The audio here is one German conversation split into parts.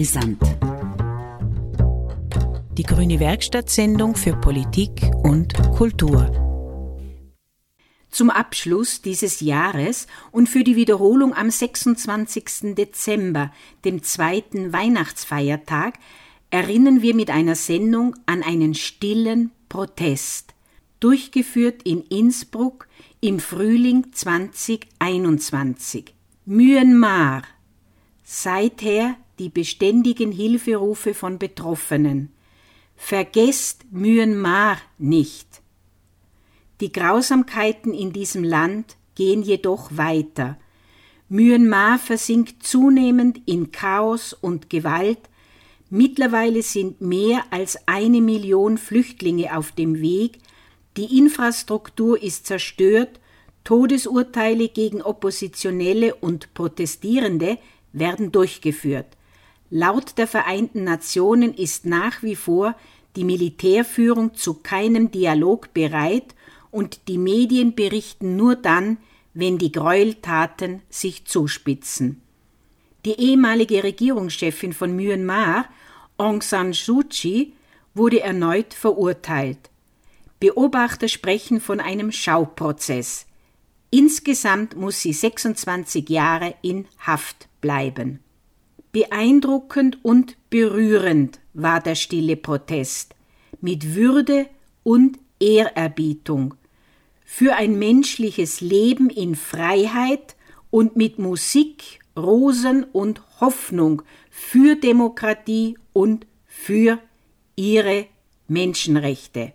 brisant. Die Grüne Werkstattsendung für Politik und Kultur. Zum Abschluss dieses Jahres und für die Wiederholung am 26. Dezember, dem zweiten Weihnachtsfeiertag, erinnern wir mit einer Sendung an einen stillen Protest, durchgeführt in Innsbruck im Frühling 2021. Myanmar. Seither die beständigen Hilferufe von Betroffenen. Vergesst Myanmar nicht. Die Grausamkeiten in diesem Land gehen jedoch weiter. Myanmar versinkt zunehmend in Chaos und Gewalt. Mittlerweile sind mehr als eine Million Flüchtlinge auf dem Weg. Die Infrastruktur ist zerstört. Todesurteile gegen Oppositionelle und Protestierende werden durchgeführt. Laut der Vereinten Nationen ist nach wie vor die Militärführung zu keinem Dialog bereit und die Medien berichten nur dann, wenn die Gräueltaten sich zuspitzen. Die ehemalige Regierungschefin von Myanmar, Aung San Suu Kyi, wurde erneut verurteilt. Beobachter sprechen von einem Schauprozess. Insgesamt muss sie 26 Jahre in Haft bleiben. Beeindruckend und berührend war der stille Protest, mit Würde und Ehrerbietung für ein menschliches Leben in Freiheit und mit Musik, Rosen und Hoffnung für Demokratie und für ihre Menschenrechte.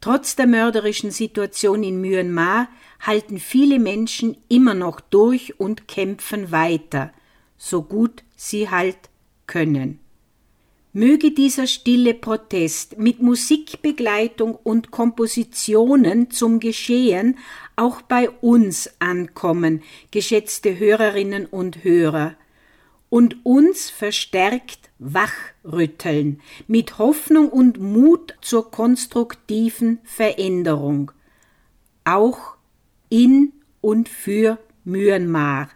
Trotz der mörderischen Situation in Myanmar halten viele Menschen immer noch durch und kämpfen weiter, so gut sie halt können. Möge dieser stille Protest mit Musikbegleitung und Kompositionen zum Geschehen auch bei uns ankommen, geschätzte Hörerinnen und Hörer, und uns verstärkt wachrütteln, mit Hoffnung und Mut zur konstruktiven Veränderung, auch in und für Myanmar.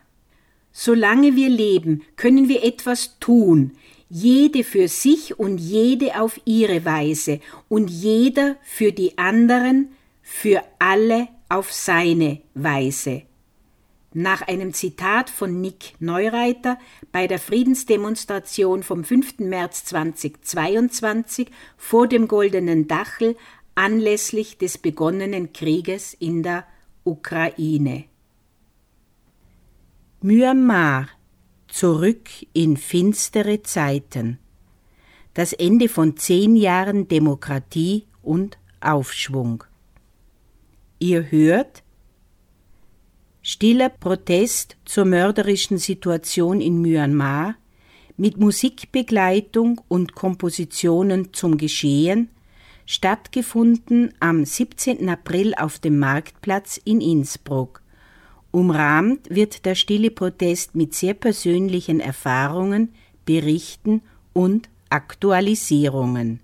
Solange wir leben, können wir etwas tun, jede für sich und jede auf ihre Weise und jeder für die anderen, für alle auf seine Weise. Nach einem Zitat von Nick Neureiter bei der Friedensdemonstration vom 5. März 2022 vor dem Goldenen Dachel anlässlich des begonnenen Krieges in der Ukraine. Myanmar Zurück in finstere Zeiten. Das Ende von zehn Jahren Demokratie und Aufschwung. Ihr hört Stiller Protest zur mörderischen Situation in Myanmar mit Musikbegleitung und Kompositionen zum Geschehen, stattgefunden am 17. April auf dem Marktplatz in Innsbruck Umrahmt wird der stille Protest mit sehr persönlichen Erfahrungen, Berichten und Aktualisierungen.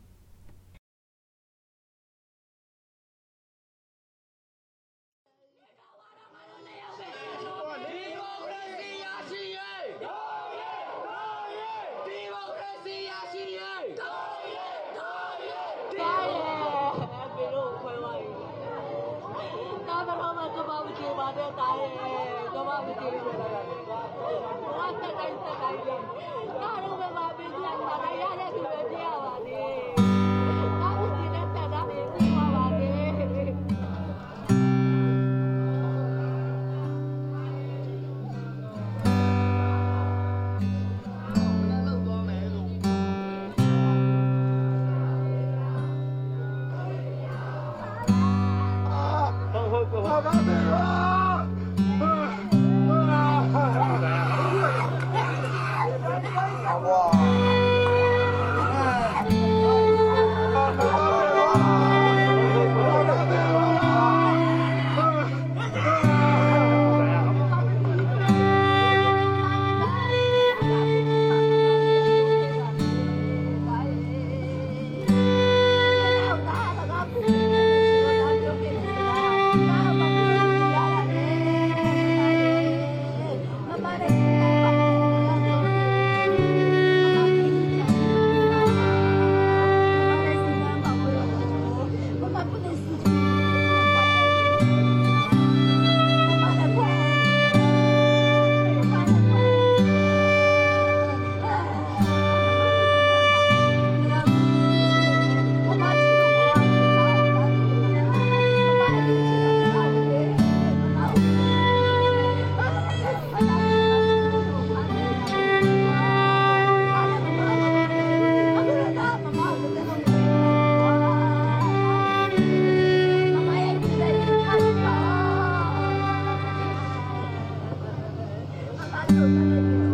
何?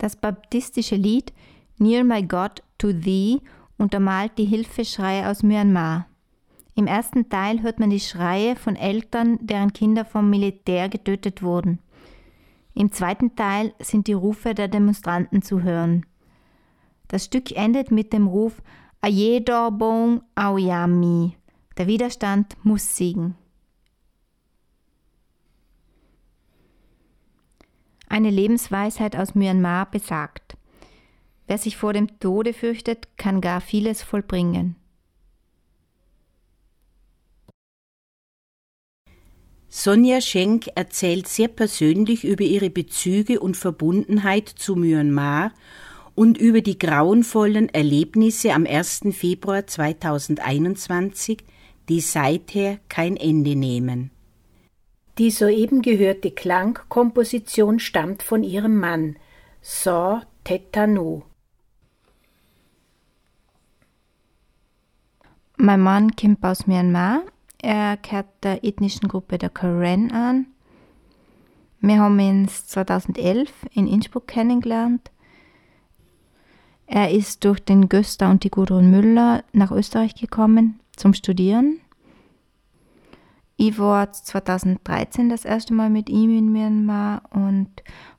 Das baptistische Lied Near My God to Thee untermalt die Hilfeschreie aus Myanmar. Im ersten Teil hört man die Schreie von Eltern, deren Kinder vom Militär getötet wurden. Im zweiten Teil sind die Rufe der Demonstranten zu hören. Das Stück endet mit dem Ruf Ayedorbong Aoyami. Der Widerstand muss siegen. Eine Lebensweisheit aus Myanmar besagt, wer sich vor dem Tode fürchtet, kann gar vieles vollbringen. Sonja Schenk erzählt sehr persönlich über ihre Bezüge und Verbundenheit zu Myanmar und über die grauenvollen Erlebnisse am 1. Februar 2021, die seither kein Ende nehmen. Die soeben gehörte Klangkomposition stammt von ihrem Mann, Saw Tetano. Mein Mann kommt aus Myanmar. Er gehört der ethnischen Gruppe der Karen an. Wir haben ihn 2011 in Innsbruck kennengelernt. Er ist durch den Göster und die Gudrun Müller nach Österreich gekommen zum Studieren. Ich war 2013 das erste Mal mit ihm in Myanmar und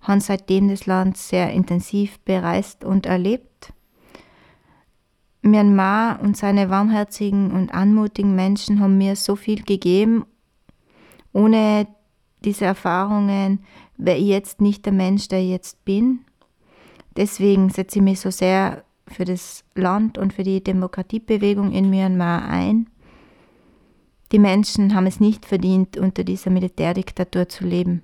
habe seitdem das Land sehr intensiv bereist und erlebt. Myanmar und seine warmherzigen und anmutigen Menschen haben mir so viel gegeben. Ohne diese Erfahrungen wäre ich jetzt nicht der Mensch, der ich jetzt bin. Deswegen setze ich mich so sehr für das Land und für die Demokratiebewegung in Myanmar ein. Die Menschen haben es nicht verdient, unter dieser Militärdiktatur zu leben.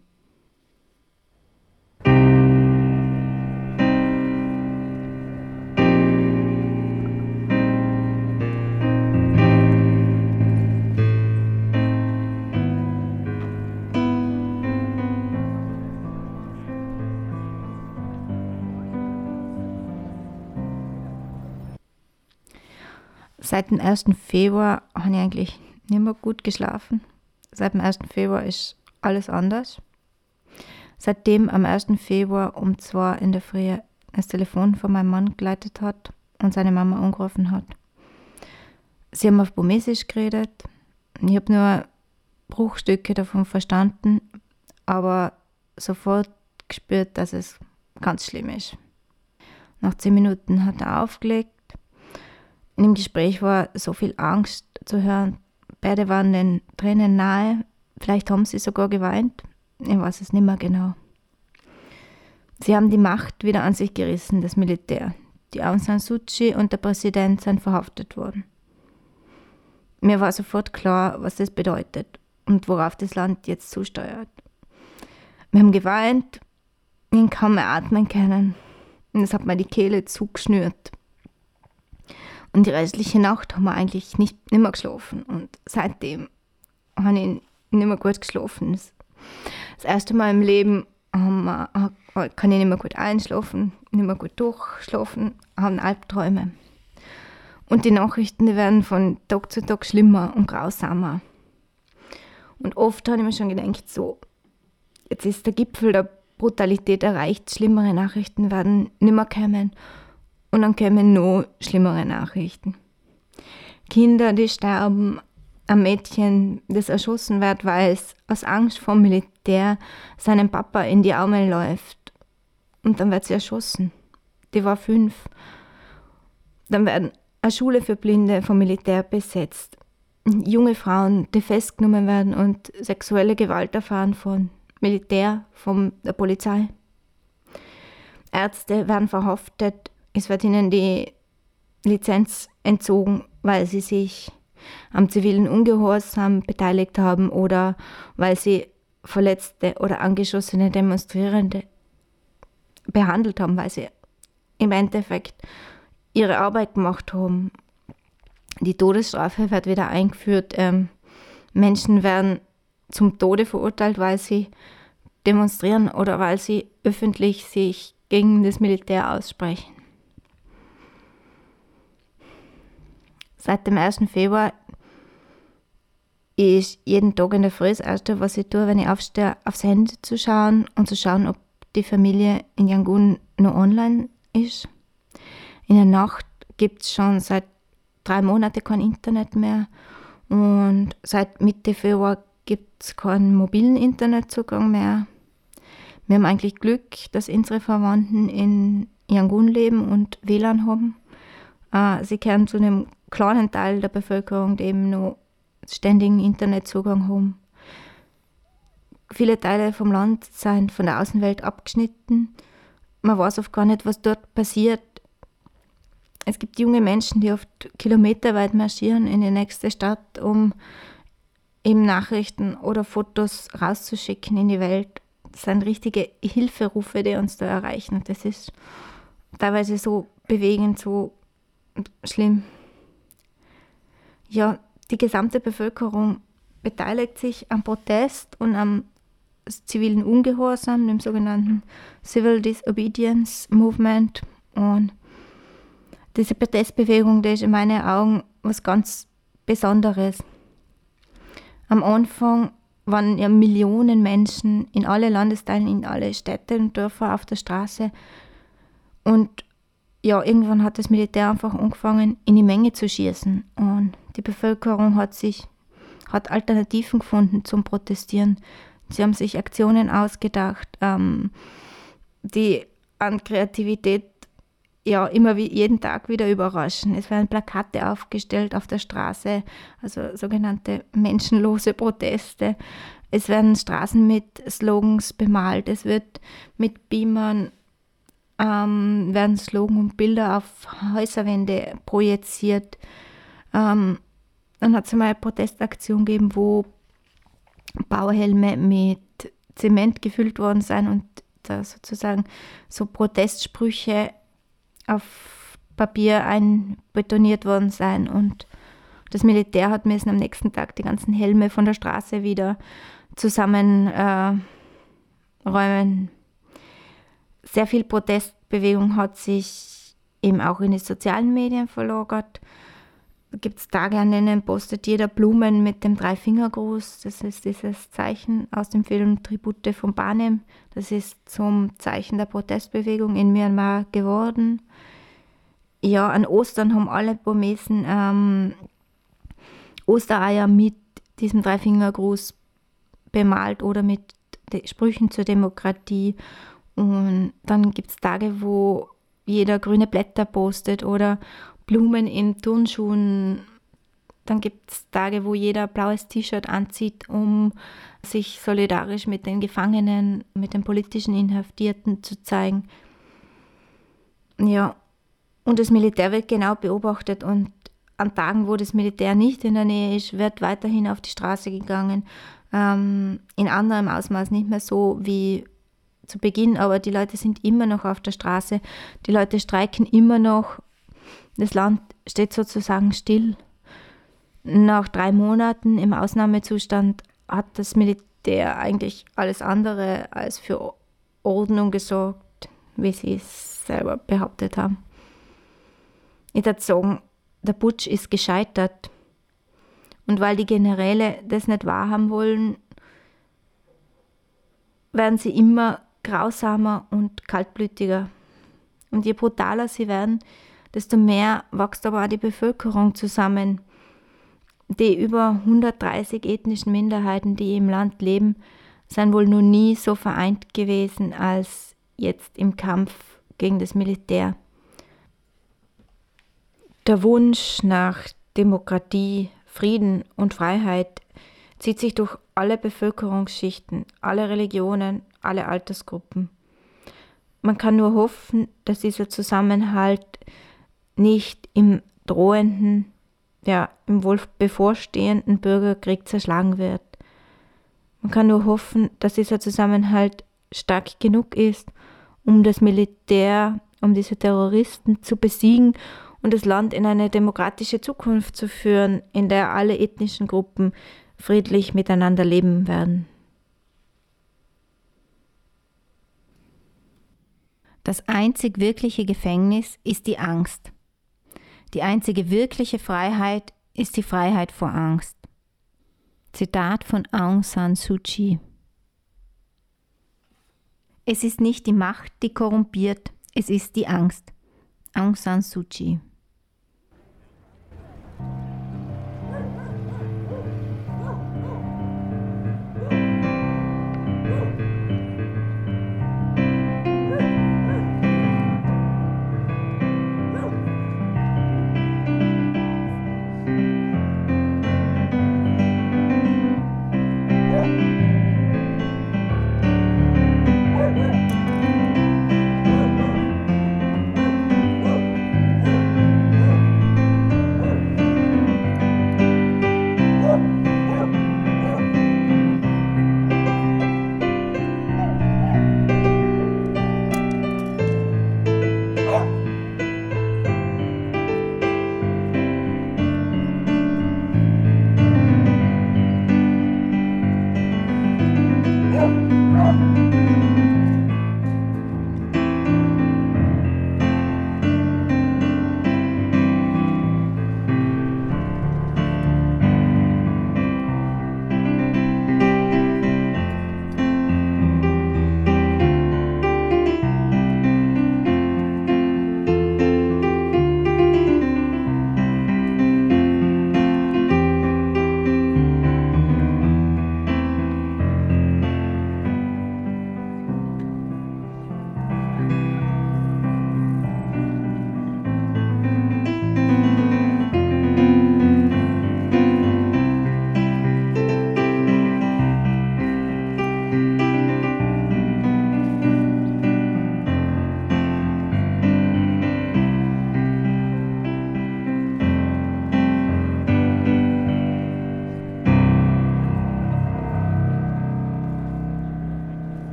Seit dem 1. Februar habe ich eigentlich nicht mehr gut geschlafen. Seit dem 1. Februar ist alles anders. Seitdem am 1. Februar um 2 in der Früh das Telefon von meinem Mann geleitet hat und seine Mama angerufen hat. Sie haben auf Burmesisch geredet. Ich habe nur Bruchstücke davon verstanden, aber sofort gespürt, dass es ganz schlimm ist. Nach zehn Minuten hat er aufgelegt. In dem Gespräch war so viel Angst zu hören. Beide waren den Tränen nahe. Vielleicht haben sie sogar geweint. Ich weiß es nicht mehr genau. Sie haben die Macht wieder an sich gerissen, das Militär. Die Aung San Suu Kyi und der Präsident sind verhaftet worden. Mir war sofort klar, was das bedeutet und worauf das Land jetzt zusteuert. Wir haben geweint, ihn kaum mehr atmen können. Und es hat mir die Kehle zugeschnürt. Und die restliche Nacht haben wir eigentlich nicht, nicht mehr geschlafen. Und seitdem habe ich nicht mehr gut geschlafen. Das erste Mal im Leben wir, kann ich nicht mehr gut einschlafen, nicht mehr gut durchschlafen, haben Albträume. Und die Nachrichten die werden von Tag zu Tag schlimmer und grausamer. Und oft habe ich mir schon gedacht, so, jetzt ist der Gipfel der Brutalität erreicht, schlimmere Nachrichten werden nimmer kommen. Und dann kommen noch schlimmere Nachrichten. Kinder, die sterben, ein Mädchen, das erschossen wird, weil es aus Angst vor dem Militär seinem Papa in die Arme läuft. Und dann wird sie erschossen. Die war fünf. Dann werden eine Schule für Blinde vom Militär besetzt. Junge Frauen, die festgenommen werden und sexuelle Gewalt erfahren von Militär, von der Polizei. Ärzte werden verhaftet, es wird ihnen die Lizenz entzogen, weil sie sich am zivilen Ungehorsam beteiligt haben oder weil sie verletzte oder angeschossene Demonstrierende behandelt haben, weil sie im Endeffekt ihre Arbeit gemacht haben. Die Todesstrafe wird wieder eingeführt. Ähm, Menschen werden zum Tode verurteilt, weil sie demonstrieren oder weil sie öffentlich sich gegen das Militär aussprechen. Seit dem 1. Februar ist jeden Tag in der Früh das Erste, was ich tue, wenn ich aufstehe, aufs Handy zu schauen und zu schauen, ob die Familie in Yangon noch online ist. In der Nacht gibt es schon seit drei Monaten kein Internet mehr und seit Mitte Februar gibt es keinen mobilen Internetzugang mehr. Wir haben eigentlich Glück, dass unsere Verwandten in Yangon leben und WLAN haben. Äh, sie gehören zu einem kleinen Teil der Bevölkerung, die eben noch ständigen Internetzugang haben. Viele Teile vom Land sind von der Außenwelt abgeschnitten. Man weiß oft gar nicht, was dort passiert. Es gibt junge Menschen, die oft kilometerweit marschieren in die nächste Stadt, um eben Nachrichten oder Fotos rauszuschicken in die Welt. Das sind richtige Hilferufe, die uns da erreichen. Das ist teilweise so bewegend, so schlimm ja, die gesamte Bevölkerung beteiligt sich am Protest und am zivilen Ungehorsam, dem sogenannten Civil Disobedience Movement. Und diese Protestbewegung, die ist in meinen Augen was ganz Besonderes. Am Anfang waren ja Millionen Menschen in alle Landesteilen, in alle Städte und Dörfer auf der Straße. Und ja, irgendwann hat das Militär einfach angefangen, in die Menge zu schießen. Und die Bevölkerung hat sich, hat Alternativen gefunden zum Protestieren. Sie haben sich Aktionen ausgedacht, ähm, die an Kreativität ja immer wie jeden Tag wieder überraschen. Es werden Plakate aufgestellt auf der Straße, also sogenannte menschenlose Proteste. Es werden Straßen mit Slogans bemalt. Es wird mit Beamern ähm, werden Slogan und Bilder auf Häuserwände projiziert. Ähm, dann hat es mal eine Protestaktion gegeben, wo Bauhelme mit Zement gefüllt worden sind und da sozusagen so Protestsprüche auf Papier einbetoniert worden sein und das Militär hat müssen am nächsten Tag die ganzen Helme von der Straße wieder zusammenräumen. Äh, Sehr viel Protestbewegung hat sich eben auch in die sozialen Medien verlagert gibt es Tage, an denen postet jeder Blumen mit dem Dreifingergruß. Das ist dieses Zeichen aus dem Film Tribute von Panem. Das ist zum Zeichen der Protestbewegung in Myanmar geworden. Ja, an Ostern haben alle Burmesen ähm, Ostereier mit diesem Dreifingergruß bemalt oder mit Sprüchen zur Demokratie. Und dann gibt es Tage, wo jeder grüne Blätter postet oder Blumen in Turnschuhen. Dann gibt es Tage, wo jeder blaues T-Shirt anzieht, um sich solidarisch mit den Gefangenen, mit den politischen Inhaftierten zu zeigen. Ja, und das Militär wird genau beobachtet und an Tagen, wo das Militär nicht in der Nähe ist, wird weiterhin auf die Straße gegangen. Ähm, in anderem Ausmaß nicht mehr so wie zu Beginn, aber die Leute sind immer noch auf der Straße. Die Leute streiken immer noch. Das Land steht sozusagen still. Nach drei Monaten im Ausnahmezustand hat das Militär eigentlich alles andere als für Ordnung gesorgt, wie sie es selber behauptet haben. Ich würde sagen, der Putsch ist gescheitert. Und weil die Generäle das nicht wahrhaben wollen, werden sie immer grausamer und kaltblütiger. Und je brutaler sie werden, desto mehr wächst aber auch die Bevölkerung zusammen. Die über 130 ethnischen Minderheiten, die im Land leben, sind wohl noch nie so vereint gewesen als jetzt im Kampf gegen das Militär. Der Wunsch nach Demokratie, Frieden und Freiheit zieht sich durch alle Bevölkerungsschichten, alle Religionen, alle Altersgruppen. Man kann nur hoffen, dass dieser Zusammenhalt nicht im drohenden, ja, im wohl bevorstehenden Bürgerkrieg zerschlagen wird. Man kann nur hoffen, dass dieser Zusammenhalt stark genug ist, um das Militär, um diese Terroristen zu besiegen und das Land in eine demokratische Zukunft zu führen, in der alle ethnischen Gruppen friedlich miteinander leben werden. Das einzig wirkliche Gefängnis ist die Angst. Die einzige wirkliche Freiheit ist die Freiheit vor Angst. Zitat von Aung San Suu Kyi. Es ist nicht die Macht, die korrumpiert, es ist die Angst. Aung San Suu Kyi.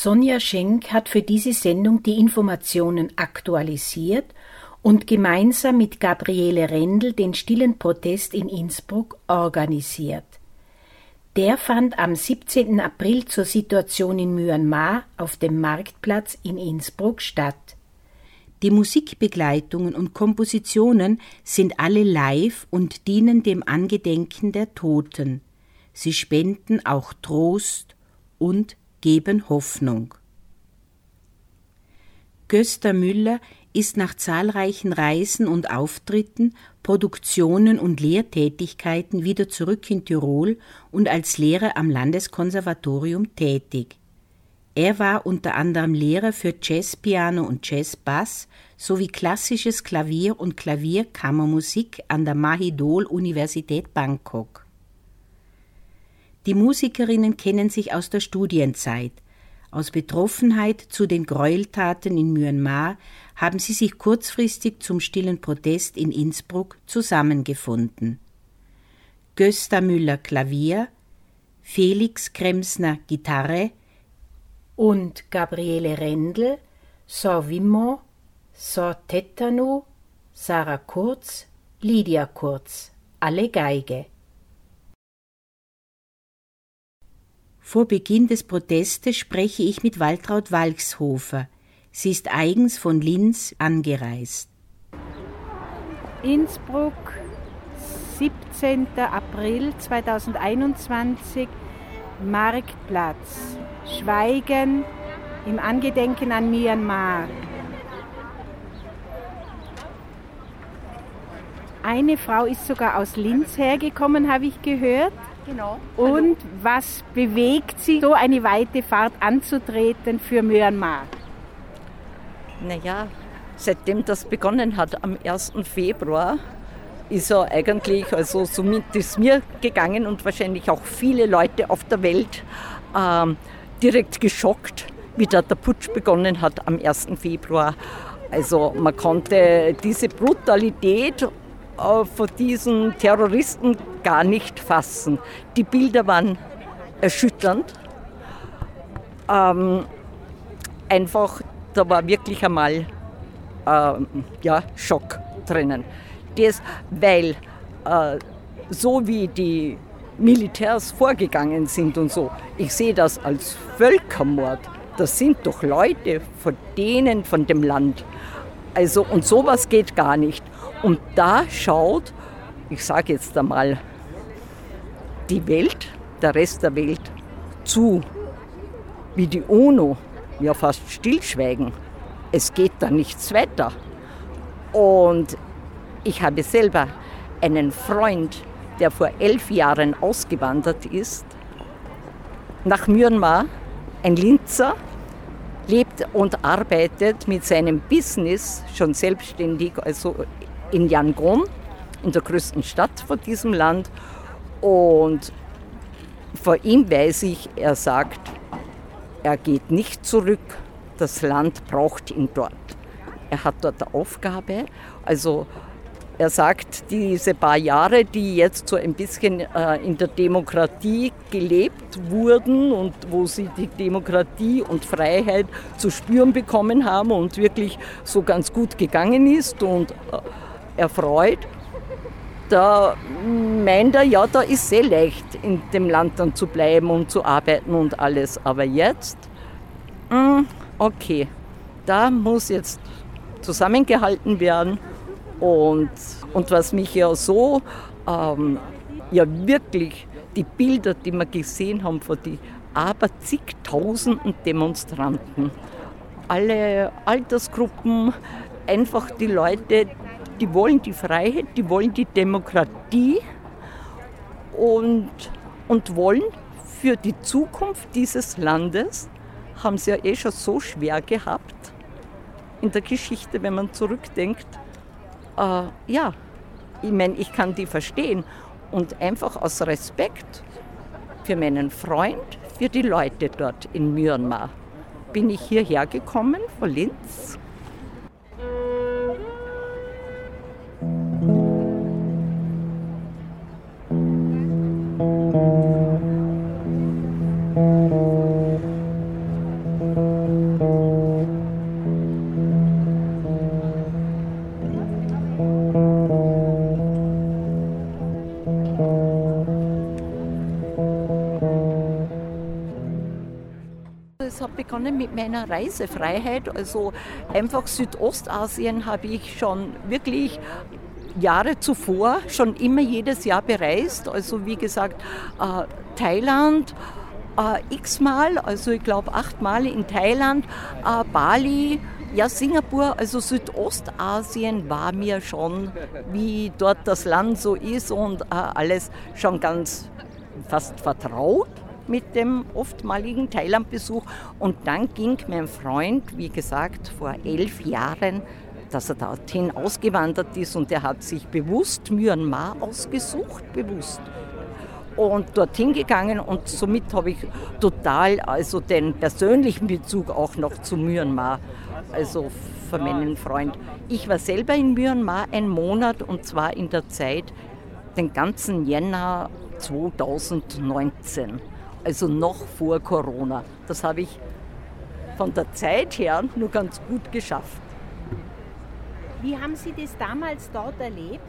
Sonja Schenk hat für diese Sendung die Informationen aktualisiert und gemeinsam mit Gabriele Rendel den stillen Protest in Innsbruck organisiert. Der fand am 17. April zur Situation in Myanmar auf dem Marktplatz in Innsbruck statt. Die Musikbegleitungen und Kompositionen sind alle live und dienen dem Angedenken der Toten. Sie spenden auch Trost und geben Hoffnung. Gösta Müller ist nach zahlreichen Reisen und Auftritten Produktionen und Lehrtätigkeiten wieder zurück in Tirol und als Lehrer am Landeskonservatorium tätig. Er war unter anderem Lehrer für Jazzpiano und Jazzbass sowie klassisches Klavier und Klavierkammermusik an der Mahidol Universität Bangkok. Die Musikerinnen kennen sich aus der Studienzeit. Aus Betroffenheit zu den Gräueltaten in Myanmar haben sie sich kurzfristig zum stillen Protest in Innsbruck zusammengefunden. Gösta Müller Klavier, Felix Kremsner Gitarre und Gabriele Rendel Sor Vimont, Sor Tetanu, Sarah Kurz, Lydia Kurz, alle Geige. Vor Beginn des Protestes spreche ich mit Waltraud Walkshofer. Sie ist eigens von Linz angereist. Innsbruck, 17. April 2021, Marktplatz. Schweigen im Angedenken an Myanmar. Eine Frau ist sogar aus Linz hergekommen, habe ich gehört. Genau. Und was bewegt Sie, so eine weite Fahrt anzutreten für Myanmar? Naja, seitdem das begonnen hat am 1. Februar, ist er eigentlich, also somit ist mir gegangen und wahrscheinlich auch viele Leute auf der Welt ähm, direkt geschockt, wie da der Putsch begonnen hat am 1. Februar. Also man konnte diese Brutalität von diesen Terroristen gar nicht fassen. Die Bilder waren erschütternd. Ähm, einfach, da war wirklich einmal ähm, ja, Schock drinnen. Das, weil äh, so wie die Militärs vorgegangen sind und so, ich sehe das als Völkermord. Das sind doch Leute von denen, von dem Land. Also, und sowas geht gar nicht. Und da schaut, ich sage jetzt einmal, die Welt, der Rest der Welt zu, wie die UNO ja fast stillschweigen. Es geht da nichts weiter. Und ich habe selber einen Freund, der vor elf Jahren ausgewandert ist, nach Myanmar, ein Linzer, lebt und arbeitet mit seinem Business schon selbstständig, also in Yangon, in der größten Stadt von diesem Land. Und vor ihm weiß ich, er sagt, er geht nicht zurück, das Land braucht ihn dort. Er hat dort eine Aufgabe, also er sagt, diese paar Jahre, die jetzt so ein bisschen äh, in der Demokratie gelebt wurden und wo sie die Demokratie und Freiheit zu spüren bekommen haben und wirklich so ganz gut gegangen ist und äh, erfreut, da meint er, ja, da ist sehr leicht, in dem Land dann zu bleiben und zu arbeiten und alles. Aber jetzt, mh, hm, okay, da muss jetzt zusammengehalten werden. Und, und was mich ja so, ähm, ja wirklich, die Bilder, die wir gesehen haben von den aber zigtausenden Demonstranten, alle Altersgruppen, einfach die Leute, die wollen die Freiheit, die wollen die Demokratie und, und wollen für die Zukunft dieses Landes, haben sie ja eh schon so schwer gehabt in der Geschichte, wenn man zurückdenkt. Äh, ja, ich meine, ich kann die verstehen und einfach aus Respekt für meinen Freund, für die Leute dort in Myanmar bin ich hierher gekommen von Linz begonnen mit meiner Reisefreiheit. Also einfach Südostasien habe ich schon wirklich Jahre zuvor schon immer jedes Jahr bereist. Also wie gesagt, äh, Thailand äh, x-mal, also ich glaube achtmal in Thailand, äh, Bali, Ja, Singapur, also Südostasien war mir schon, wie dort das Land so ist und äh, alles schon ganz fast vertraut mit dem oftmaligen Thailandbesuch. Und dann ging mein Freund, wie gesagt, vor elf Jahren, dass er dorthin ausgewandert ist und er hat sich bewusst Myanmar ausgesucht, bewusst. Und dorthin gegangen und somit habe ich total also den persönlichen Bezug auch noch zu Myanmar, also für meinen Freund. Ich war selber in Myanmar einen Monat und zwar in der Zeit, den ganzen Jänner 2019 also noch vor Corona. Das habe ich von der Zeit her nur ganz gut geschafft. Wie haben Sie das damals dort erlebt?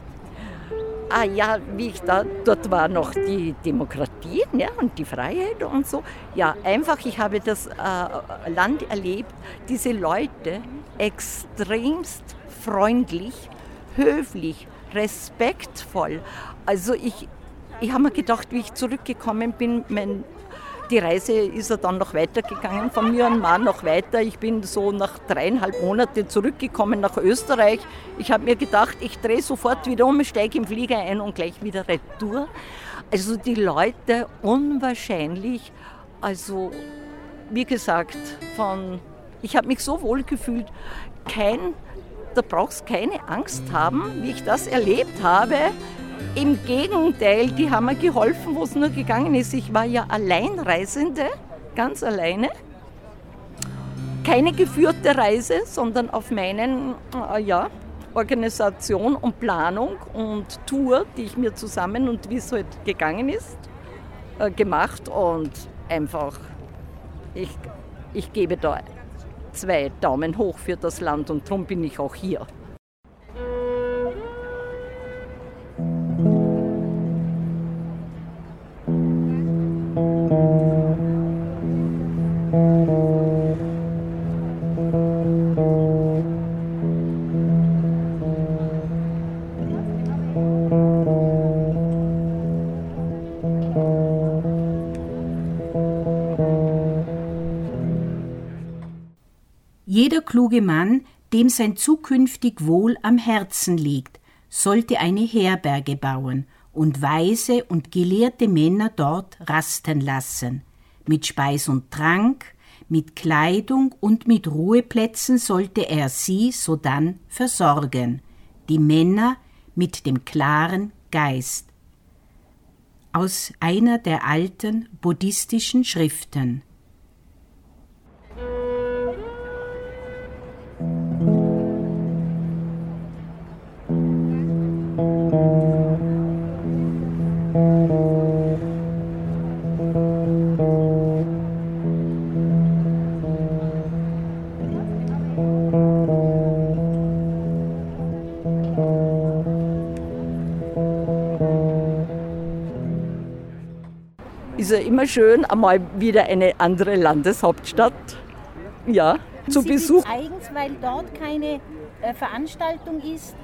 Ah ja, wie ich da, dort war noch die Demokratie ja, und die Freiheit und so. Ja, einfach, ich habe das äh, Land erlebt, diese Leute extremst freundlich, höflich, respektvoll. Also ich, ich habe mir gedacht, wie ich zurückgekommen bin, mein die Reise ist er dann noch weitergegangen, von Myanmar noch weiter. Ich bin so nach dreieinhalb Monaten zurückgekommen nach Österreich. Ich habe mir gedacht, ich drehe sofort wieder um, steige im Flieger ein und gleich wieder retour. Also die Leute unwahrscheinlich, also wie gesagt, von, ich habe mich so wohl gefühlt, kein, da brauchst keine Angst haben, wie ich das erlebt habe. Im Gegenteil, die haben mir geholfen, wo es nur gegangen ist. Ich war ja Alleinreisende, ganz alleine. Keine geführte Reise, sondern auf meinen äh, ja, Organisation und Planung und Tour, die ich mir zusammen und wie es halt gegangen ist, äh, gemacht. Und einfach, ich, ich gebe da zwei Daumen hoch für das Land und darum bin ich auch hier. Kluge Mann, dem sein zukünftig Wohl am Herzen liegt, sollte eine Herberge bauen und weise und gelehrte Männer dort rasten lassen. Mit Speis und Trank, mit Kleidung und mit Ruheplätzen sollte er sie sodann versorgen, die Männer mit dem klaren Geist. Aus einer der alten buddhistischen Schriften ist ja immer schön, einmal wieder eine andere Landeshauptstadt ja, zu Sie Besuch. Eigens, weil dort keine äh, Veranstaltung ist,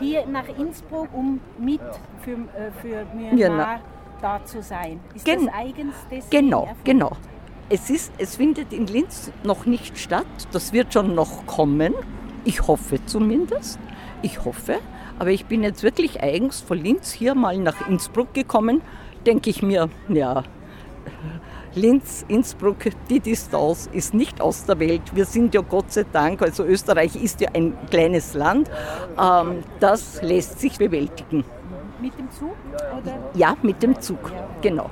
hier nach Innsbruck, um mit für, äh, für Myanmar Myanmar. da zu sein. Ist Gen- das eigens Genau, genau. Es, ist, es findet in Linz noch nicht statt. Das wird schon noch kommen. Ich hoffe zumindest. Ich hoffe. Aber ich bin jetzt wirklich eigens von Linz hier mal nach Innsbruck gekommen. Denke ich mir, ja, Linz, Innsbruck, die Distanz ist nicht aus der Welt. Wir sind ja Gott sei Dank, also Österreich ist ja ein kleines Land. Ähm, das lässt sich bewältigen. Mit dem Zug? Oder? Ja, mit dem Zug, genau.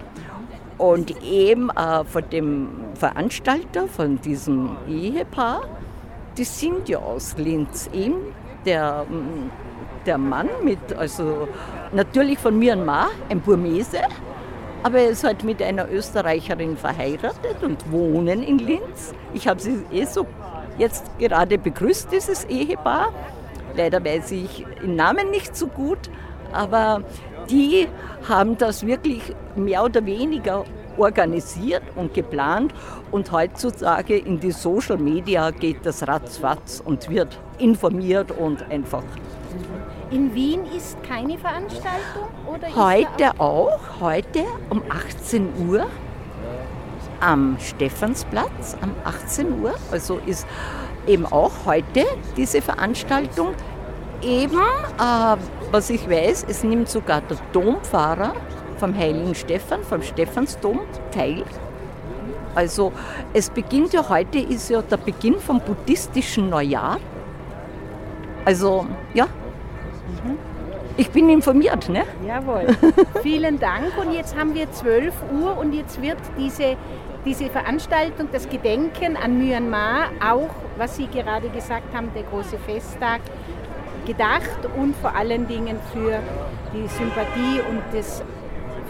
Und eben äh, von dem Veranstalter, von diesem Ehepaar, die sind ja aus Linz. Eben der, mm, der Mann mit, also natürlich von Myanmar, ein Burmese, aber er ist halt mit einer Österreicherin verheiratet und wohnen in Linz. Ich habe sie eh so jetzt gerade begrüßt, dieses Ehepaar. Leider weiß ich den Namen nicht so gut, aber die haben das wirklich mehr oder weniger organisiert und geplant und heutzutage in die Social Media geht das ratzfatz und wird informiert und einfach. In Wien ist keine Veranstaltung? Oder Heute auch, heute um 18 Uhr am Stephansplatz, am 18 Uhr, also ist eben auch heute diese Veranstaltung. Eben, äh, was ich weiß, es nimmt sogar der Dompfarrer vom Heiligen Stephan, vom Stephansdom teil. Also es beginnt ja heute, ist ja der Beginn vom buddhistischen Neujahr. Also ja, mhm. ich bin informiert. Ne? Jawohl. Vielen Dank. Und jetzt haben wir 12 Uhr und jetzt wird diese, diese Veranstaltung, das Gedenken an Myanmar, auch, was Sie gerade gesagt haben, der große Festtag, gedacht und vor allen Dingen für die Sympathie und das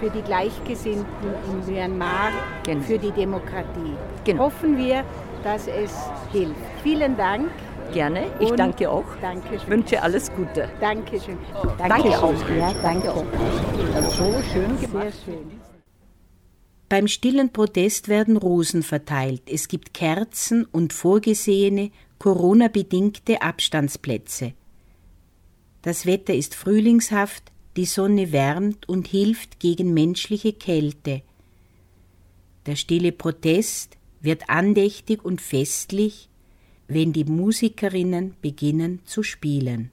für die Gleichgesinnten in Myanmar, genau. für die Demokratie. Genau. Hoffen wir, dass es hilft. Vielen Dank. Gerne, ich Und danke auch. Dankeschön. Wünsche alles Gute. Dankeschön. Danke, danke auch. Ja, danke auch. So schön gemacht. Sehr schön. Beim stillen Protest werden Rosen verteilt. Es gibt Kerzen und vorgesehene, Corona-bedingte Abstandsplätze. Das Wetter ist frühlingshaft, die Sonne wärmt und hilft gegen menschliche Kälte. Der stille Protest wird andächtig und festlich, wenn die Musikerinnen beginnen zu spielen.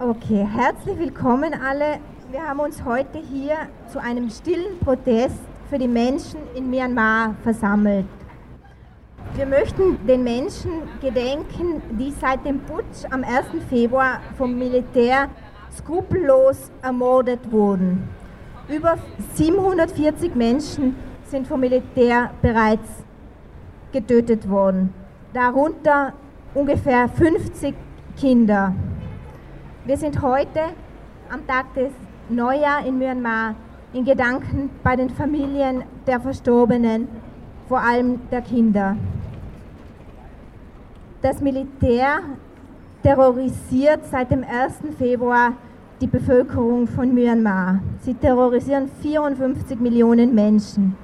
Okay, herzlich willkommen alle. Wir haben uns heute hier zu einem stillen Protest für die Menschen in Myanmar versammelt. Wir möchten den Menschen gedenken, die seit dem Putsch am 1. Februar vom Militär skrupellos ermordet wurden. Über 740 Menschen sind vom Militär bereits getötet worden, darunter ungefähr 50 Kinder. Wir sind heute am Tag des Neujahrs in Myanmar in Gedanken bei den Familien der Verstorbenen, vor allem der Kinder. Das Militär terrorisiert seit dem 1. Februar die Bevölkerung von Myanmar. Sie terrorisieren 54 Millionen Menschen.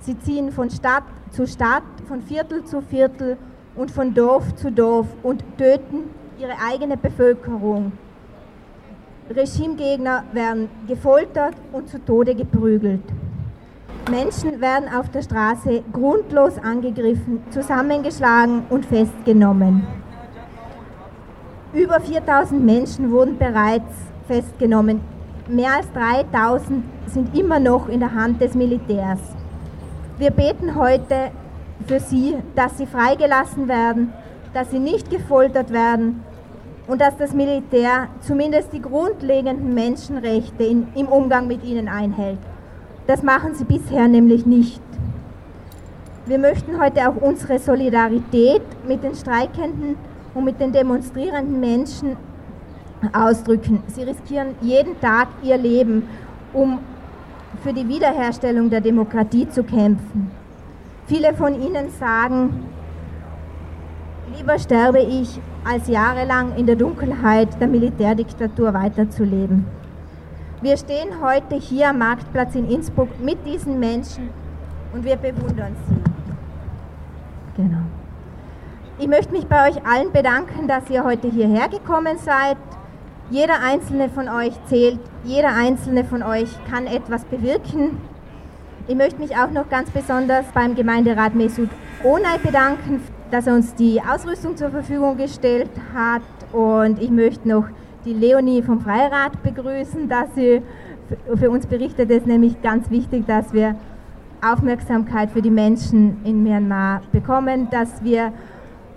Sie ziehen von Stadt zu Stadt, von Viertel zu Viertel und von Dorf zu Dorf und töten ihre eigene Bevölkerung. Regimegegner werden gefoltert und zu Tode geprügelt. Menschen werden auf der Straße grundlos angegriffen, zusammengeschlagen und festgenommen. Über 4000 Menschen wurden bereits festgenommen. Mehr als 3000 sind immer noch in der Hand des Militärs. Wir beten heute für sie, dass sie freigelassen werden, dass sie nicht gefoltert werden und dass das Militär zumindest die grundlegenden Menschenrechte in, im Umgang mit ihnen einhält. Das machen sie bisher nämlich nicht. Wir möchten heute auch unsere Solidarität mit den streikenden und mit den demonstrierenden Menschen ausdrücken. Sie riskieren jeden Tag ihr Leben, um für die Wiederherstellung der Demokratie zu kämpfen. Viele von ihnen sagen, lieber sterbe ich, als jahrelang in der Dunkelheit der Militärdiktatur weiterzuleben. Wir stehen heute hier am Marktplatz in Innsbruck mit diesen Menschen und wir bewundern sie. Genau. Ich möchte mich bei euch allen bedanken, dass ihr heute hierher gekommen seid. Jeder einzelne von euch zählt, jeder einzelne von euch kann etwas bewirken. Ich möchte mich auch noch ganz besonders beim Gemeinderat Mesut Onay bedanken, dass er uns die Ausrüstung zur Verfügung gestellt hat. Und ich möchte noch die Leonie vom Freirat begrüßen, dass sie für uns berichtet. Es ist nämlich ganz wichtig, dass wir Aufmerksamkeit für die Menschen in Myanmar bekommen, dass wir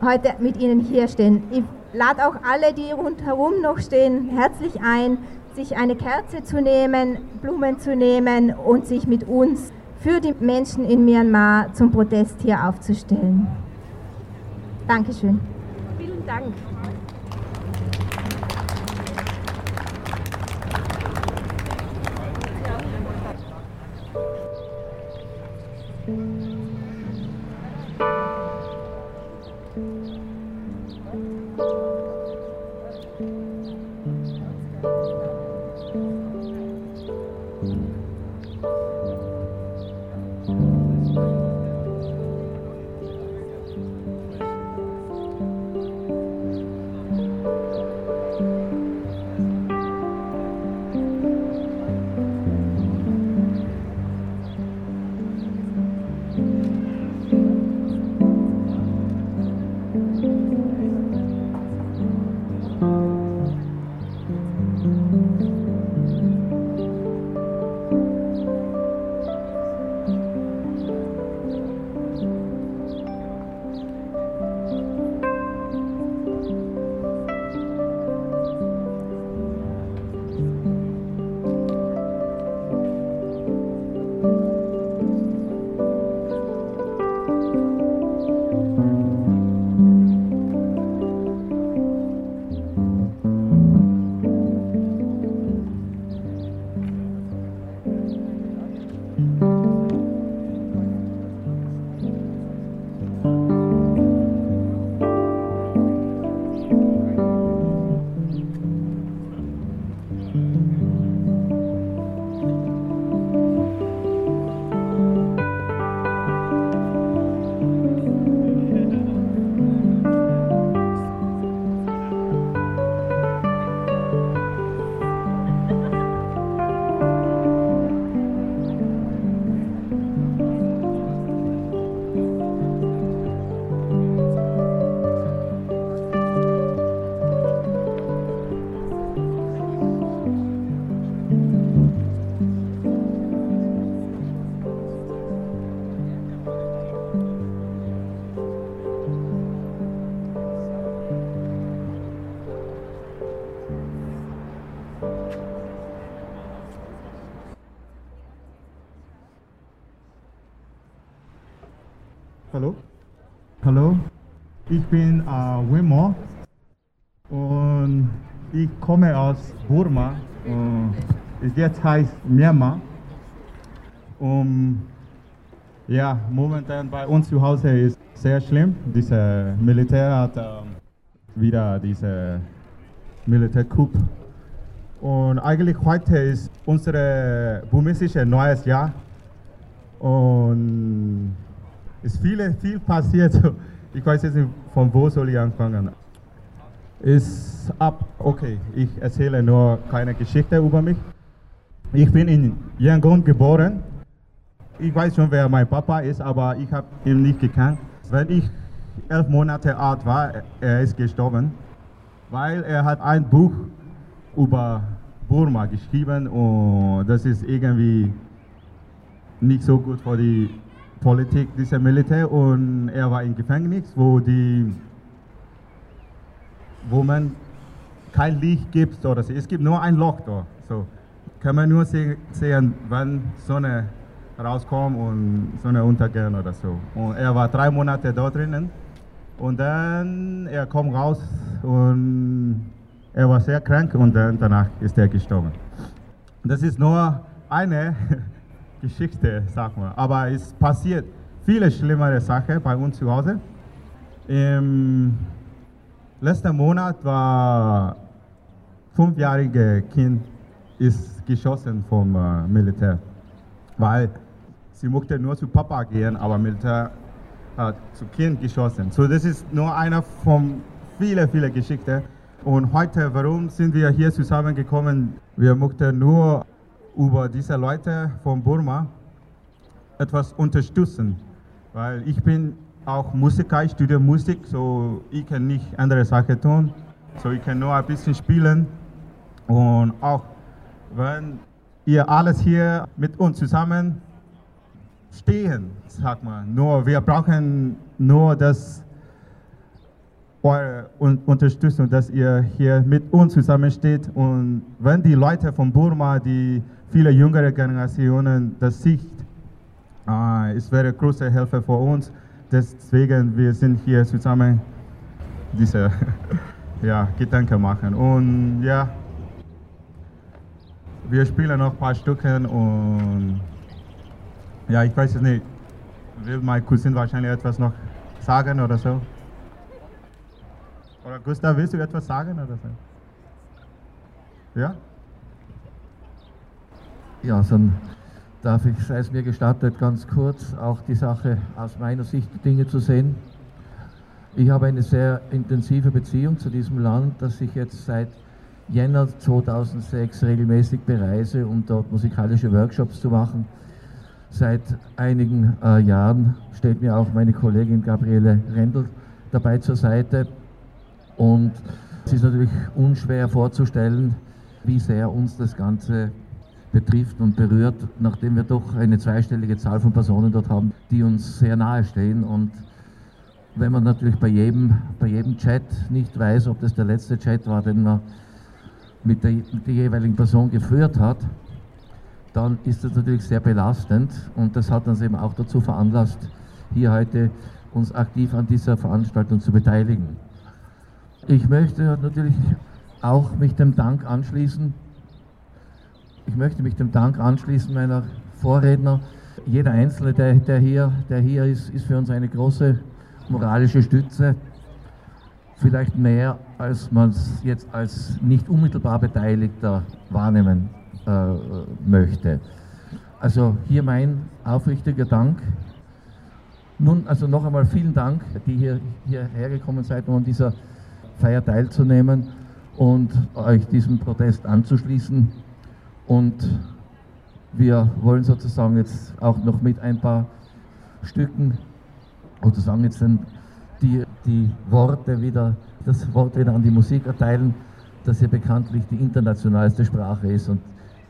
heute mit ihnen hier stehen. Ich lade auch alle, die rundherum noch stehen, herzlich ein, sich eine Kerze zu nehmen, Blumen zu nehmen und sich mit uns für die Menschen in Myanmar zum Protest hier aufzustellen. Dankeschön. Vielen Dank. Ich bin äh, Wimo und ich komme aus Burma. Und jetzt heißt Myanmar. Und ja, momentan bei uns zu Hause ist sehr schlimm. Dieses Militär hat ähm, wieder diese Militärcoup Und eigentlich heute ist unser burmesisches neues Jahr. Und es ist viel, viel passiert. Ich weiß jetzt nicht, von wo soll ich anfangen. Ist ab, okay, ich erzähle nur keine Geschichte über mich. Ich bin in Yangon geboren. Ich weiß schon, wer mein Papa ist, aber ich habe ihn nicht gekannt. Wenn ich elf Monate alt war, er ist gestorben, weil er hat ein Buch über Burma geschrieben und das ist irgendwie nicht so gut für die Politik dieser Militär und er war im Gefängnis, wo die wo man kein Licht gibt oder so. Es gibt nur ein Loch da. So kann man nur sehen, wann Sonne rauskommt und Sonne untergehen oder so. Und er war drei Monate da drinnen und dann er kommt raus und er war sehr krank und dann danach ist er gestorben. Das ist nur eine Geschichte, sag mal. Aber es passiert viele schlimmere Sachen bei uns zu Hause. Im letzten Monat war fünfjährige Kind ist geschossen vom äh, Militär, weil sie mochte nur zu Papa gehen, aber Militär hat zu Kind geschossen. So das ist nur einer von vielen, vielen Geschichten. Und heute, warum sind wir hier zusammengekommen? Wir möchten nur über diese Leute von Burma etwas unterstützen, weil ich bin auch Musiker, ich studiere Musik, so ich kann nicht andere Sachen tun, so ich kann nur ein bisschen spielen. Und auch wenn ihr alles hier mit uns zusammen stehen, sag mal, nur wir brauchen nur das eure Unterstützung, dass ihr hier mit uns zusammensteht. Und wenn die Leute von Burma, die viele jüngere Generationen das sieht, äh, es wäre große Hilfe für uns. Deswegen wir sind hier zusammen diese ja, Gedanken machen. Und ja, wir spielen noch ein paar Stücke und ja, ich weiß es nicht. Will mein Cousin wahrscheinlich etwas noch sagen oder so? Oder Gustav, willst du etwas sagen oder so? Ja? Ja, dann darf ich, sei es mir gestattet, ganz kurz auch die Sache aus meiner Sicht Dinge zu sehen. Ich habe eine sehr intensive Beziehung zu diesem Land, das ich jetzt seit Jänner 2006 regelmäßig bereise, um dort musikalische Workshops zu machen. Seit einigen äh, Jahren steht mir auch meine Kollegin Gabriele Rendel dabei zur Seite. Und es ist natürlich unschwer vorzustellen, wie sehr uns das Ganze betrifft und berührt, nachdem wir doch eine zweistellige Zahl von Personen dort haben, die uns sehr nahe stehen. Und wenn man natürlich bei jedem, bei jedem Chat nicht weiß, ob das der letzte Chat war, den man mit der, mit der jeweiligen Person geführt hat, dann ist das natürlich sehr belastend und das hat uns eben auch dazu veranlasst, hier heute uns aktiv an dieser Veranstaltung zu beteiligen. Ich möchte natürlich auch mich dem Dank anschließen. Ich möchte mich dem Dank anschließen meiner Vorredner. Jeder Einzelne, der, der, hier, der hier ist, ist für uns eine große moralische Stütze vielleicht mehr, als man es jetzt als nicht unmittelbar Beteiligter wahrnehmen äh, möchte. Also hier mein aufrichtiger Dank. Nun, also noch einmal vielen Dank, die hier, hierher gekommen seid, um an dieser Feier teilzunehmen und euch diesem Protest anzuschließen. Und wir wollen sozusagen jetzt auch noch mit ein paar Stücken, oder sagen jetzt die, die Worte wieder, das Wort wieder an die Musik erteilen, dass hier bekanntlich die internationalste Sprache ist und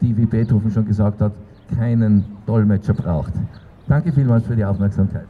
die, wie Beethoven schon gesagt hat, keinen Dolmetscher braucht. Danke vielmals für die Aufmerksamkeit.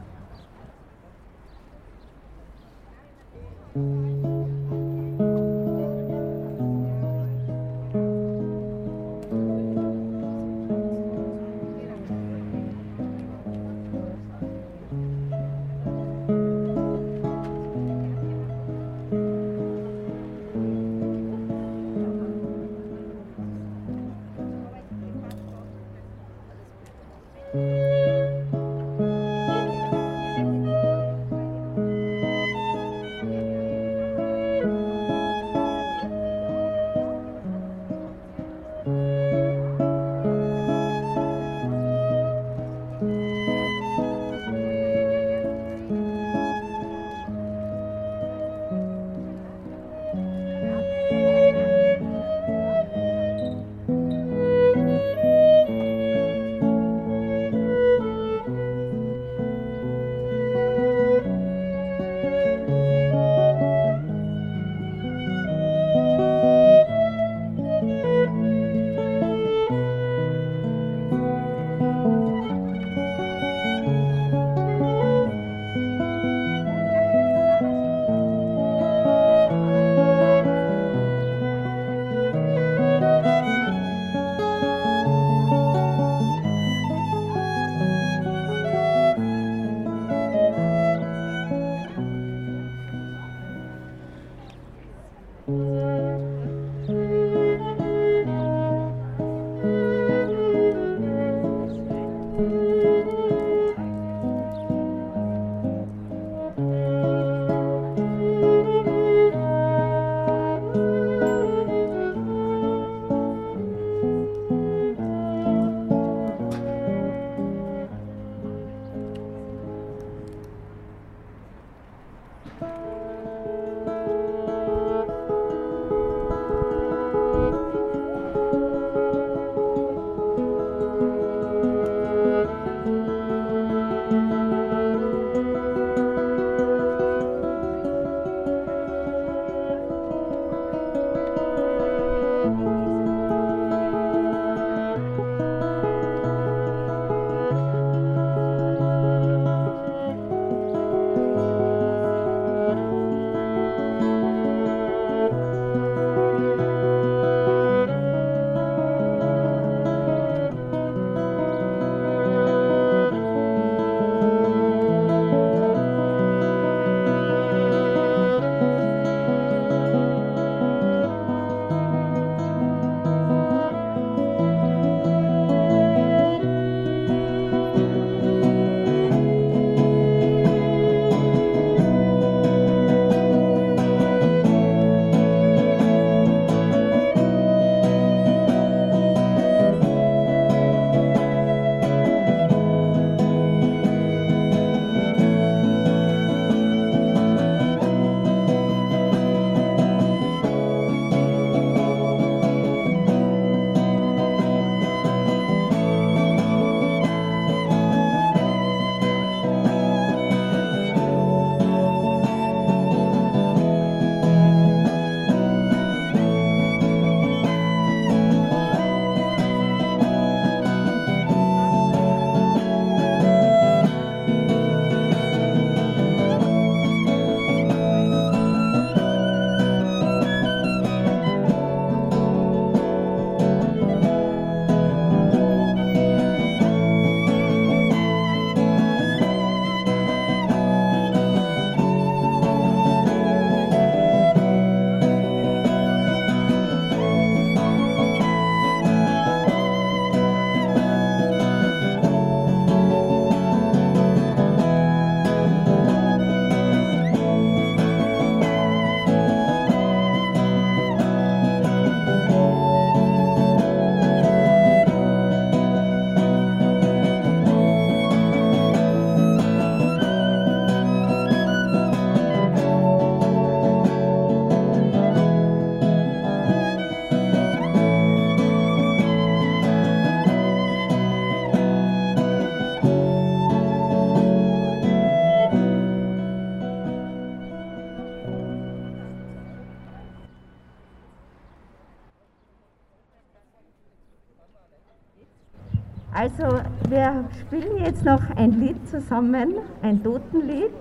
Lied zusammen, ein Totenlied,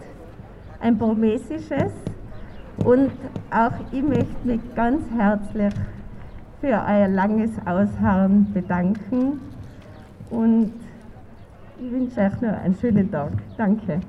ein burmesisches. Und auch ich möchte mich ganz herzlich für euer langes Ausharren bedanken. Und ich wünsche euch noch einen schönen Tag. Danke.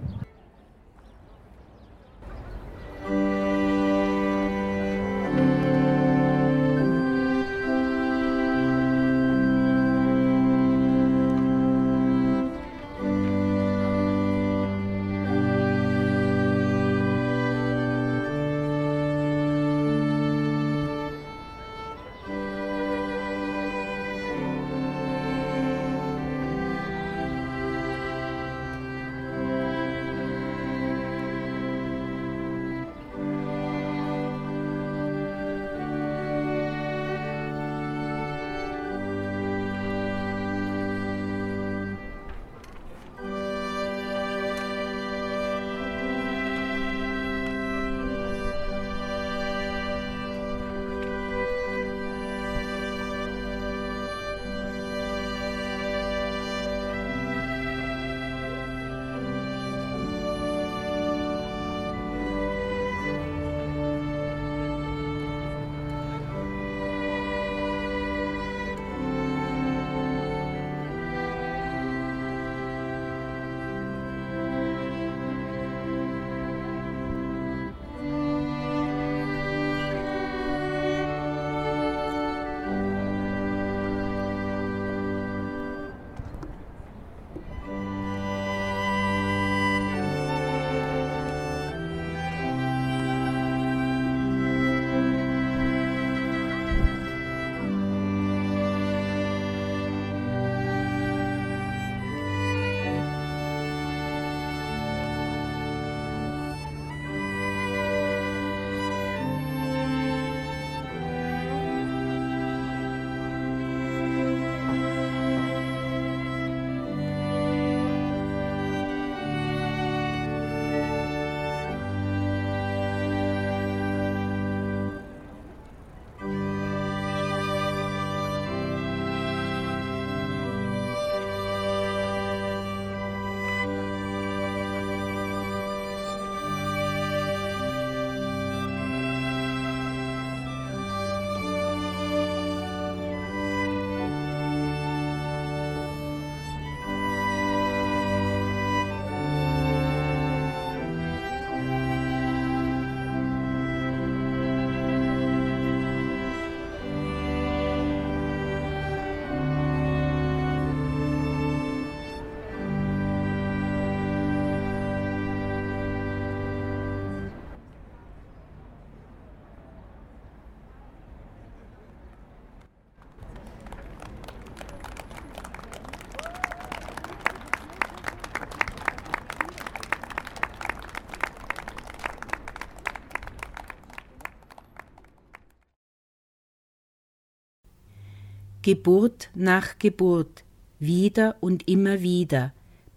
Geburt nach Geburt, wieder und immer wieder,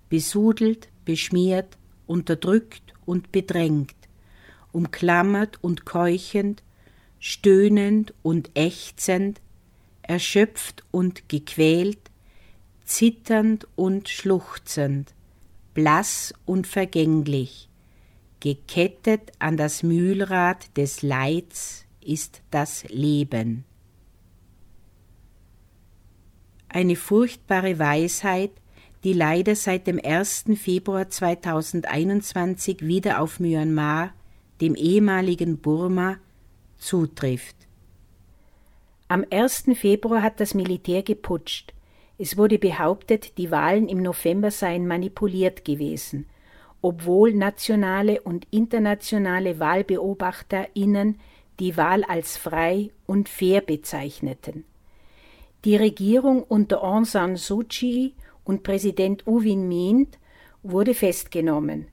besudelt, beschmiert, unterdrückt und bedrängt, umklammert und keuchend, stöhnend und ächzend, erschöpft und gequält, zitternd und schluchzend, blass und vergänglich, gekettet an das Mühlrad des Leids ist das Leben. Eine furchtbare Weisheit, die leider seit dem 1. Februar 2021 wieder auf Myanmar, dem ehemaligen Burma, zutrifft. Am 1. Februar hat das Militär geputscht. Es wurde behauptet, die Wahlen im November seien manipuliert gewesen, obwohl nationale und internationale WahlbeobachterInnen die Wahl als frei und fair bezeichneten. Die Regierung unter Aung San Suu Kyi und Präsident U Win Mint wurde festgenommen.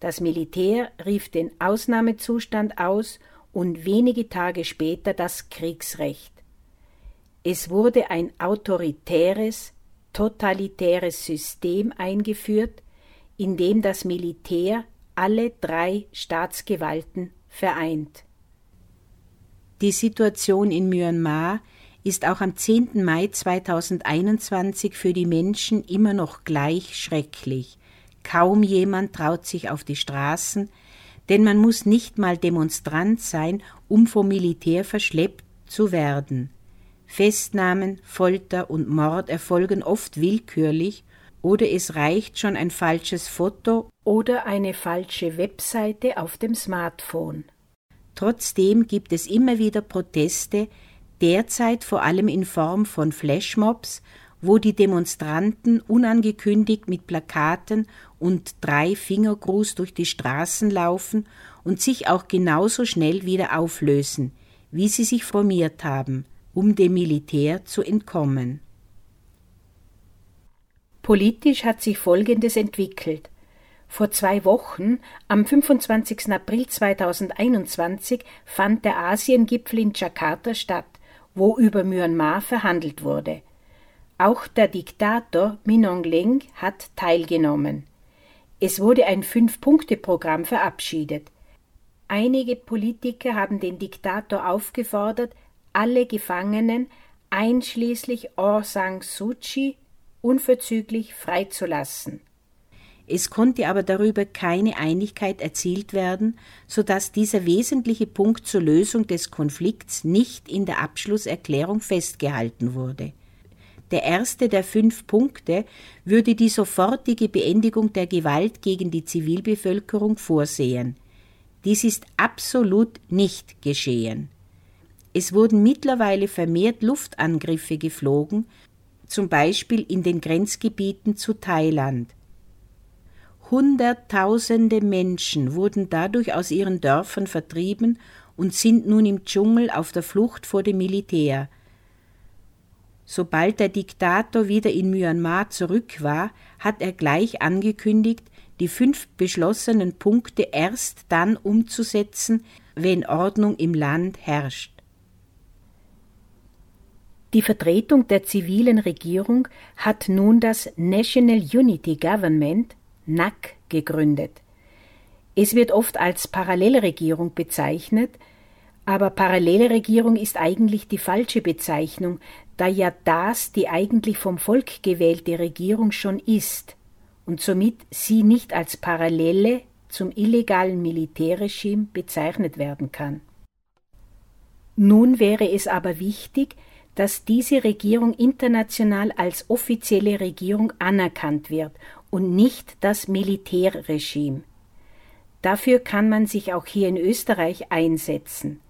Das Militär rief den Ausnahmezustand aus und wenige Tage später das Kriegsrecht. Es wurde ein autoritäres, totalitäres System eingeführt, in dem das Militär alle drei Staatsgewalten vereint. Die Situation in Myanmar ist auch am 10. Mai 2021 für die Menschen immer noch gleich schrecklich. Kaum jemand traut sich auf die Straßen, denn man muss nicht mal Demonstrant sein, um vom Militär verschleppt zu werden. Festnahmen, Folter und Mord erfolgen oft willkürlich oder es reicht schon ein falsches Foto oder eine falsche Webseite auf dem Smartphone. Trotzdem gibt es immer wieder Proteste, derzeit vor allem in Form von Flashmobs, wo die Demonstranten unangekündigt mit Plakaten und drei Fingergruß durch die Straßen laufen und sich auch genauso schnell wieder auflösen, wie sie sich formiert haben um dem Militär zu entkommen. Politisch hat sich Folgendes entwickelt. Vor zwei Wochen, am 25. April 2021, fand der Asiengipfel in Jakarta statt, wo über Myanmar verhandelt wurde. Auch der Diktator Minong Leng hat teilgenommen. Es wurde ein Fünf-Punkte-Programm verabschiedet. Einige Politiker haben den Diktator aufgefordert, alle Gefangenen, einschließlich Aung San Suu Kyi, unverzüglich freizulassen. Es konnte aber darüber keine Einigkeit erzielt werden, so dass dieser wesentliche Punkt zur Lösung des Konflikts nicht in der Abschlusserklärung festgehalten wurde. Der erste der fünf Punkte würde die sofortige Beendigung der Gewalt gegen die Zivilbevölkerung vorsehen. Dies ist absolut nicht geschehen. Es wurden mittlerweile vermehrt Luftangriffe geflogen, zum Beispiel in den Grenzgebieten zu Thailand. Hunderttausende Menschen wurden dadurch aus ihren Dörfern vertrieben und sind nun im Dschungel auf der Flucht vor dem Militär. Sobald der Diktator wieder in Myanmar zurück war, hat er gleich angekündigt, die fünf beschlossenen Punkte erst dann umzusetzen, wenn Ordnung im Land herrscht. Die Vertretung der zivilen Regierung hat nun das National Unity Government NAC gegründet. Es wird oft als Parallelregierung bezeichnet, aber Parallelregierung ist eigentlich die falsche Bezeichnung, da ja das die eigentlich vom Volk gewählte Regierung schon ist und somit sie nicht als Parallele zum illegalen Militärregime bezeichnet werden kann. Nun wäre es aber wichtig, dass diese Regierung international als offizielle Regierung anerkannt wird und nicht das Militärregime. Dafür kann man sich auch hier in Österreich einsetzen.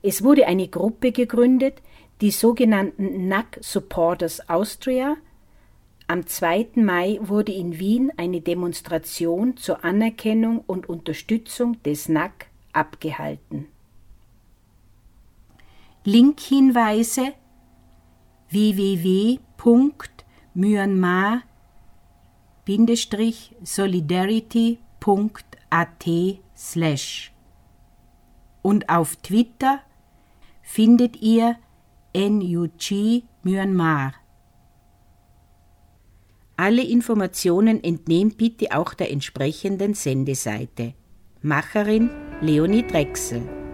Es wurde eine Gruppe gegründet, die sogenannten NAC Supporters Austria. Am 2. Mai wurde in Wien eine Demonstration zur Anerkennung und Unterstützung des NAC abgehalten. Linkhinweise slash und auf Twitter findet ihr NUG Myanmar. Alle Informationen entnehmt bitte auch der entsprechenden Sendeseite. Macherin Leonie Drechsel.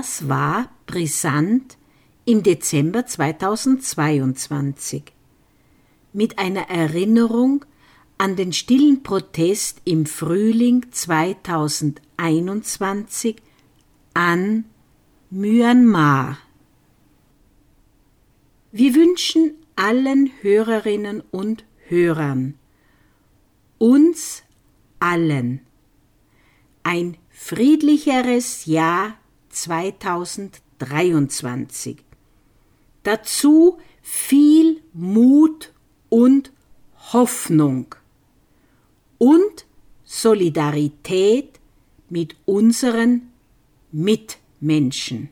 Das war brisant im Dezember 2022 mit einer Erinnerung an den stillen Protest im Frühling 2021 an Myanmar. Wir wünschen allen Hörerinnen und Hörern, uns allen, ein friedlicheres Jahr 2023. Dazu viel Mut und Hoffnung und Solidarität mit unseren Mitmenschen.